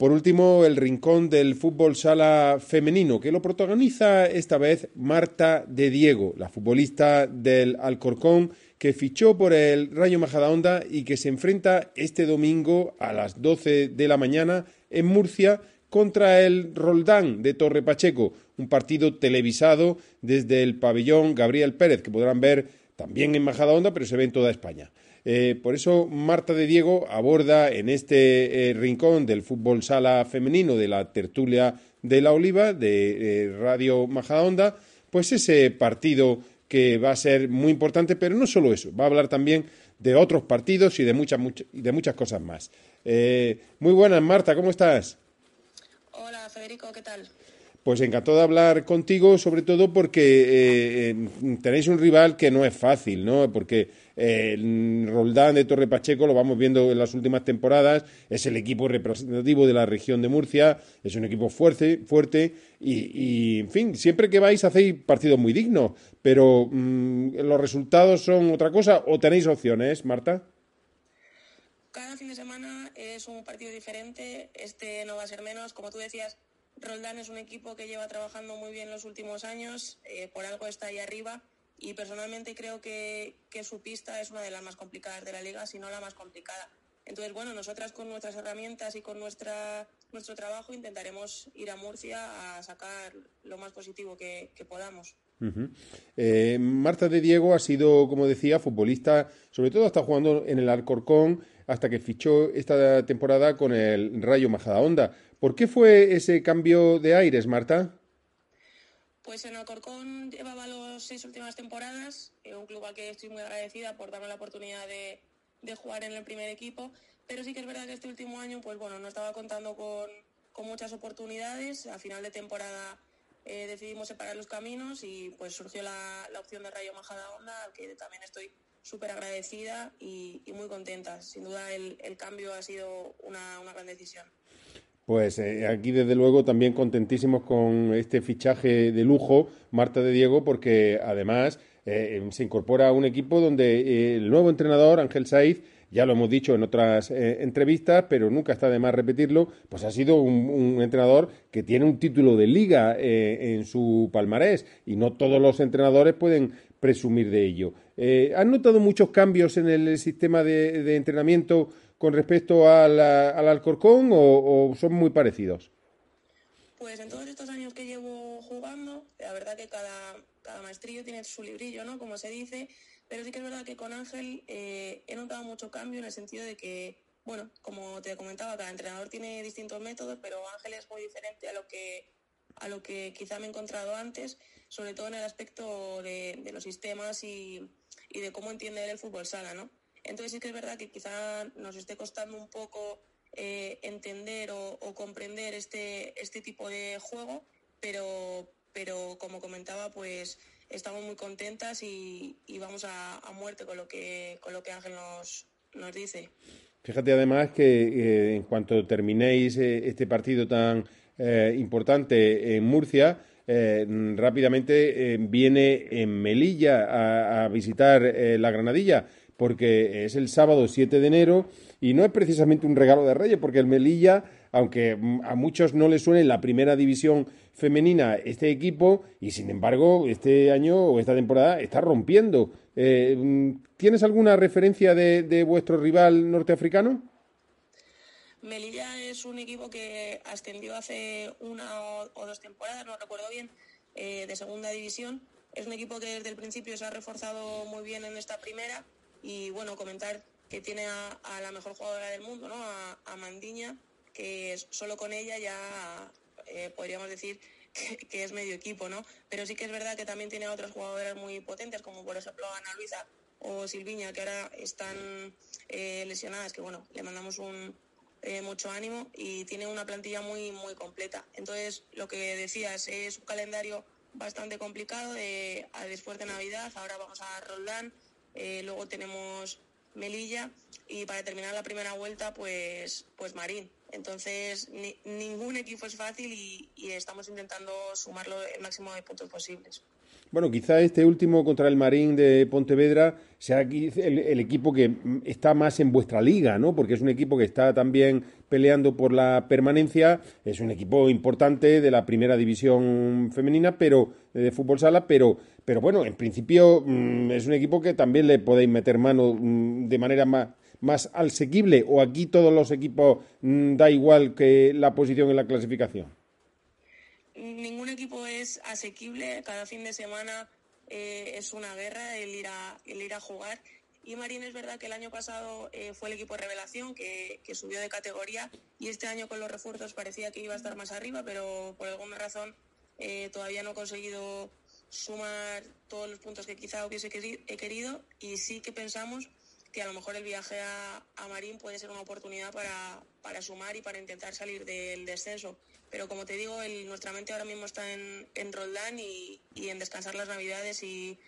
Por último, el rincón del fútbol sala femenino, que lo protagoniza esta vez Marta de Diego, la futbolista del Alcorcón, que fichó por el Rayo Majadahonda y que se enfrenta este domingo a las 12 de la mañana en Murcia contra el Roldán de Torre Pacheco, un partido televisado desde el pabellón Gabriel Pérez, que podrán ver también en Majadahonda, pero se ve en toda España. Eh, por eso Marta de Diego aborda en este eh, rincón del fútbol sala femenino de la tertulia de la Oliva de eh, Radio Majadahonda, pues ese partido que va a ser muy importante, pero no solo eso, va a hablar también de otros partidos y de muchas, muchas, de muchas cosas más. muy buenas, Marta, ¿cómo estás? Hola, Federico, ¿qué tal? Pues encantado de hablar contigo, sobre todo porque eh, tenéis un rival que no es fácil, ¿no? Porque eh, Roldán de Torre Pacheco, lo vamos viendo en las últimas temporadas, es el equipo representativo de la región de Murcia, es un equipo fuerte, fuerte y, en fin, siempre que vais hacéis partidos muy dignos, pero mmm, los resultados son otra cosa o tenéis opciones, Marta. Cada fin de semana es un partido diferente, este no va a ser menos, como tú decías Roldán es un equipo que lleva trabajando muy bien los últimos años, eh, por algo está ahí arriba y personalmente creo que, que, su pista es una de las más complicadas de la liga, si no la más complicada. Entonces, bueno, nosotras con nuestras herramientas y con nuestra, nuestro trabajo intentaremos ir a Murcia a sacar lo más positivo que, que podamos. Eh, Marta de Diego ha sido, como decía, futbolista, sobre todo está jugando en el Alcorcón hasta que fichó esta temporada con el Rayo Majadahonda. ¿Por qué fue ese cambio de aires, Marta? Pues en Alcorcón llevaba las seis últimas temporadas, eh, un club al que estoy muy agradecida por darme la oportunidad de, de, jugar en el primer equipo, pero sí que es verdad que este último año, pues bueno, no estaba contando con, con muchas oportunidades. A final de temporada eh, decidimos separar los caminos y pues surgió la, la opción de Rayo Majadahonda, al que también estoy súper agradecida y, muy contenta. Sin duda el, el cambio ha sido una, una gran decisión. Pues eh, aquí desde luego también contentísimos con este fichaje de lujo, Marta de Diego, porque además eh, se incorpora a un equipo donde el nuevo entrenador, Ángel Saiz, ya lo hemos dicho en otras eh, entrevistas, pero nunca está de más repetirlo, pues ha sido un, entrenador que tiene un título de liga eh, en su palmarés y no todos los entrenadores pueden presumir de ello. Eh, ¿Han notado muchos cambios en el sistema de, entrenamiento con respecto al, al Alcorcón o, o, son muy parecidos? Pues en todos estos años que llevo jugando, la verdad que cada, cada maestrillo tiene su librillo, ¿no? Como se dice, pero sí que es verdad que con Ángel eh, he notado mucho cambio en el sentido de que, bueno, como te comentaba, cada entrenador tiene distintos métodos, pero Ángel es muy diferente a lo que, a lo que quizá me he encontrado antes, sobre todo en el aspecto de, de los sistemas y, y, de cómo entiende el fútbol sala, ¿no? Entonces sí que es verdad que quizá nos esté costando un poco eh, entender o, o, comprender este, este tipo de juego, pero, pero como comentaba, pues estamos muy contentas y, vamos a, a, muerte con lo que, con lo que Ángel nos, nos dice. Fíjate además que eh, en cuanto terminéis eh, este partido tan eh, importante en Murcia, eh, rápidamente viene en Melilla a, a visitar la Granadilla, porque es el sábado 7 de enero y no es precisamente un regalo de Reyes, porque el Melilla, aunque a muchos no les suene la primera división femenina este equipo, y sin embargo este año o esta temporada está rompiendo. Eh, ¿Tienes alguna referencia de, vuestro rival norteafricano? Melilla es un equipo que ascendió hace una o dos temporadas, no recuerdo bien, eh, de segunda división. Es un equipo que desde el principio se ha reforzado muy bien en esta primera y bueno, comentar que tiene a, a la mejor jugadora del mundo, ¿no? A, a Mandiña, que solo con ella ya eh, podríamos decir que, es medio equipo, ¿no? Pero sí que es verdad que también tiene a otras jugadoras muy potentes, como por ejemplo Ana Luisa o Silviña, que ahora están eh, lesionadas, que bueno, le mandamos un, eh, mucho ánimo y tiene una plantilla muy, muy completa. Entonces, lo que decías, es un calendario bastante complicado de, a, después de Navidad, ahora vamos a Roldán, eh, luego tenemos Melilla y para terminar la primera vuelta, pues, pues Marín. Entonces, ni- ningún equipo es fácil y, y estamos intentando sumarlo el máximo de puntos posibles. Bueno, quizá este último contra el Marín de Pontevedra sea el, el equipo que está más en vuestra liga, ¿no? Porque es un equipo que está también peleando por la permanencia, es un equipo importante de la primera división femenina, pero eh, de fútbol sala, pero, pero bueno, en principio mm, es un equipo que también le podéis meter mano mm, de manera más, más asequible, o aquí todos los equipos mm, da igual que la posición en la clasificación. Ningún equipo es asequible, cada fin de semana eh, es una guerra el ir, a, el ir a jugar. Y Marín es verdad que el año pasado eh, fue el equipo revelación que, que subió de categoría y este año con los refuerzos parecía que iba a estar más arriba, pero por alguna razón eh, todavía no ha conseguido sumar todos los puntos que quizá hubiese querido y sí que pensamos que a lo mejor el viaje a, a Marín puede ser una oportunidad para, para sumar y para intentar salir del descenso. Pero como te digo, nuestra mente ahora mismo está en, en Roldán y, y en descansar las navidades y,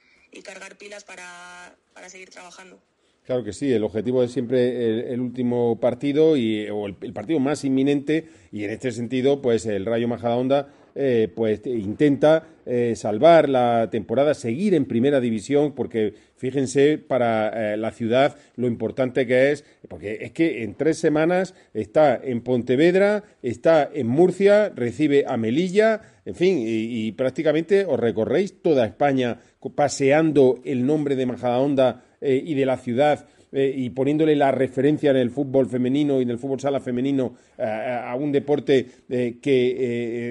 cargar pilas para, para seguir trabajando. Claro que sí, el objetivo es siempre el, el último partido y, o el, el partido más inminente y en este sentido, pues el Rayo Majadahonda eh, pues intenta eh, salvar la temporada, seguir en primera división, porque fíjense para eh, la ciudad lo importante que es, porque es que en tres semanas está en Pontevedra, está en Murcia, recibe a Melilla, en fin, y, y prácticamente os recorréis toda España paseando el nombre de Majadahonda y de la ciudad eh, y poniéndole la referencia en el fútbol femenino y en el fútbol sala femenino eh, a un deporte eh, que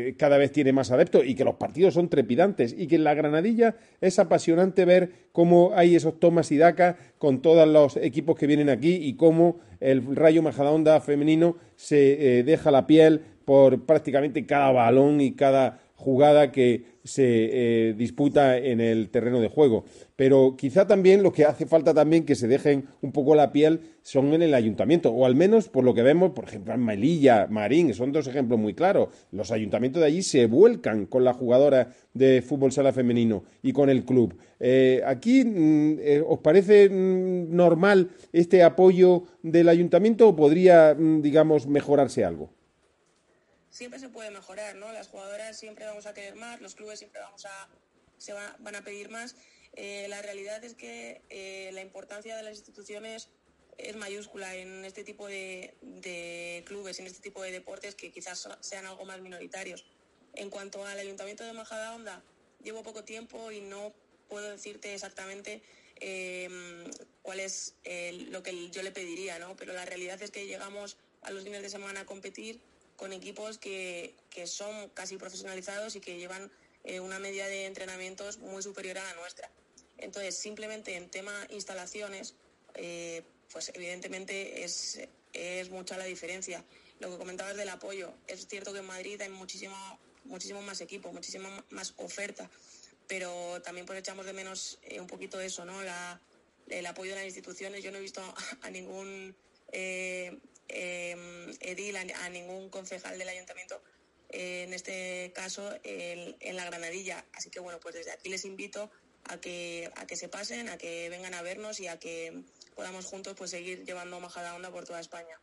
eh, cada vez tiene más adeptos y que los partidos son trepidantes y que en la Granadilla es apasionante ver cómo hay esos tomas y dacas con todos los equipos que vienen aquí y cómo el Rayo Majadahonda femenino se eh, deja la piel por prácticamente cada balón y cada jugada que se eh, disputa en el terreno de juego. Pero quizá también lo que hace falta también que se dejen un poco la piel son en el ayuntamiento, o al menos por lo que vemos, por ejemplo, en Melilla, Marín, son dos ejemplos muy claros. Los ayuntamientos de allí se vuelcan con la jugadora de fútbol sala femenino y con el club. Eh, aquí, mm, eh, ¿os parece mm, normal este apoyo del ayuntamiento o podría, mm, digamos, mejorarse algo? Siempre se puede mejorar, ¿no? Las jugadoras siempre vamos a querer más, los clubes siempre vamos a, se va- van a pedir más. Eh, la realidad es que eh, la importancia de las instituciones es mayúscula en este tipo de, de clubes, en este tipo de deportes que quizás sean algo más minoritarios. En cuanto al Ayuntamiento de Majadahonda, llevo poco tiempo y no puedo decirte exactamente eh, cuál es eh, lo que yo le pediría, ¿no? Pero la realidad es que llegamos a los fines de semana a competir con equipos que, que son casi profesionalizados y que llevan eh, una media de entrenamientos muy superior a la nuestra. Entonces, simplemente en tema instalaciones, eh, pues evidentemente es, es mucha la diferencia. Lo que comentabas del apoyo, es cierto que en Madrid hay muchísimo, muchísimo más equipo, muchísima más oferta, pero también pues echamos de menos eh, un poquito eso, ¿no? La, el apoyo de las instituciones. Yo no he visto a, a ningún eh, eh, edil, a, ningún concejal del ayuntamiento, eh, en este caso en la Granadilla. Así que bueno, pues desde aquí les invito a que, a que se pasen, a que vengan a vernos y a que podamos juntos pues seguir llevando Majadahonda por toda España.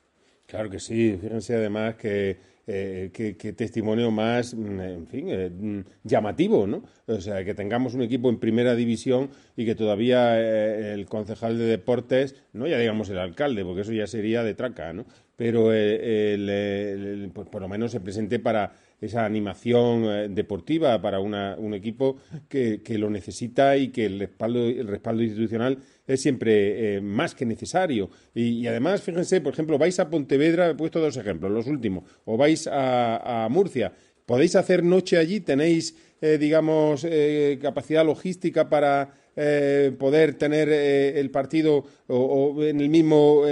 Claro que sí, fíjense además que, eh, que, que testimonio más, mm, en fin, eh, mm, llamativo, ¿no? O sea, que tengamos un equipo en primera división y que todavía eh, el concejal de deportes, no ya digamos el alcalde, porque eso ya sería de traca, ¿no? Pero eh, el, pues por lo menos se presente para esa animación deportiva para una- un equipo que, que lo necesita y que el respaldo, el respaldo institucional es siempre más que necesario. Y además, fíjense, por ejemplo, vais a Pontevedra, he puesto dos ejemplos, los últimos, o vais a, Murcia, podéis hacer noche allí, tenéis, eh, digamos, eh, capacidad logística para eh, poder tener el partido o, en el mismo,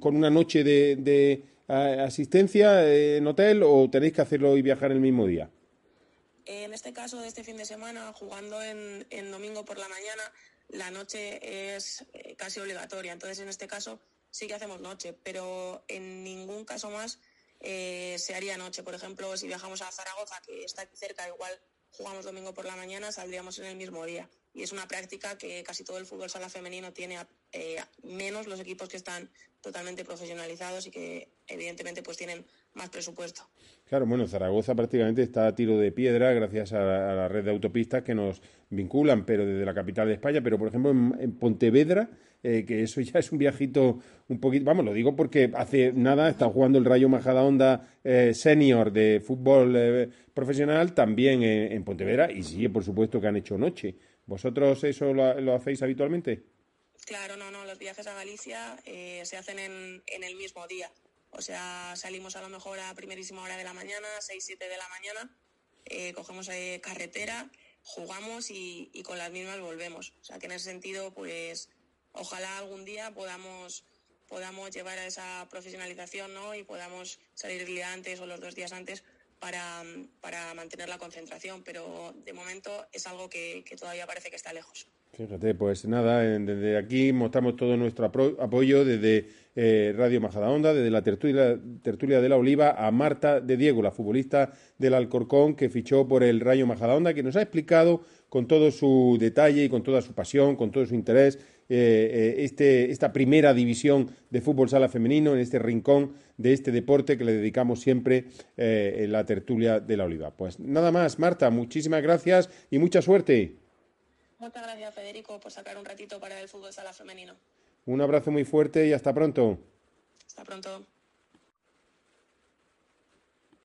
con una noche de, asistencia en hotel o tenéis que hacerlo y viajar el mismo día. En este caso este fin de semana, jugando en, domingo por la mañana, la noche es casi obligatoria. Entonces, en este caso sí que hacemos noche, pero en ningún caso más eh, se haría noche. Por ejemplo, si viajamos a Zaragoza, que está aquí cerca, igual jugamos domingo por la mañana, saldríamos en el mismo día. y es una práctica que casi todo el fútbol sala femenino tiene eh, menos los equipos que están totalmente profesionalizados y que evidentemente pues tienen más presupuesto. Claro, bueno, Zaragoza prácticamente está a tiro de piedra gracias a la, red de autopistas que nos vinculan, pero desde la capital de España, pero por ejemplo en, Pontevedra, eh, que eso ya es un viajito un poquito, vamos, lo digo porque hace nada está jugando el Rayo Majadahonda eh, senior de fútbol eh, profesional también en, Pontevedra y sí, por supuesto que han hecho noche. ¿Vosotros eso lo, hacéis habitualmente? Claro, no, no, los viajes a Galicia eh, se hacen en, en, el mismo día. O sea, salimos a lo mejor a primerísima hora de la mañana, 6, 7 de la mañana, eh, cogemos eh, carretera, jugamos y, con las mismas volvemos. O sea, que en ese sentido, pues ojalá algún día podamos podamos llevar a esa profesionalización ¿no? y podamos salir el día antes o los dos días antes para, para mantener la concentración, pero de momento es algo que, todavía parece que está lejos. Fíjate, pues nada, desde aquí mostramos todo nuestro apoyo desde eh, Radio Majadahonda, desde la tertulia, tertulia de la Oliva, a Marta de Diego, la futbolista del Alcorcón que fichó por el Rayo Majadahonda, que nos ha explicado con todo su detalle y con toda su pasión, con todo su interés, eh, eh, este, esta primera división de fútbol sala femenino, en este rincón de este deporte que le dedicamos siempre eh, en la tertulia de la Oliva. Pues nada más, Marta, muchísimas gracias y mucha suerte. Muchas gracias, Federico, por sacar un ratito para el fútbol sala femenino. Un abrazo muy fuerte y hasta pronto. Hasta pronto.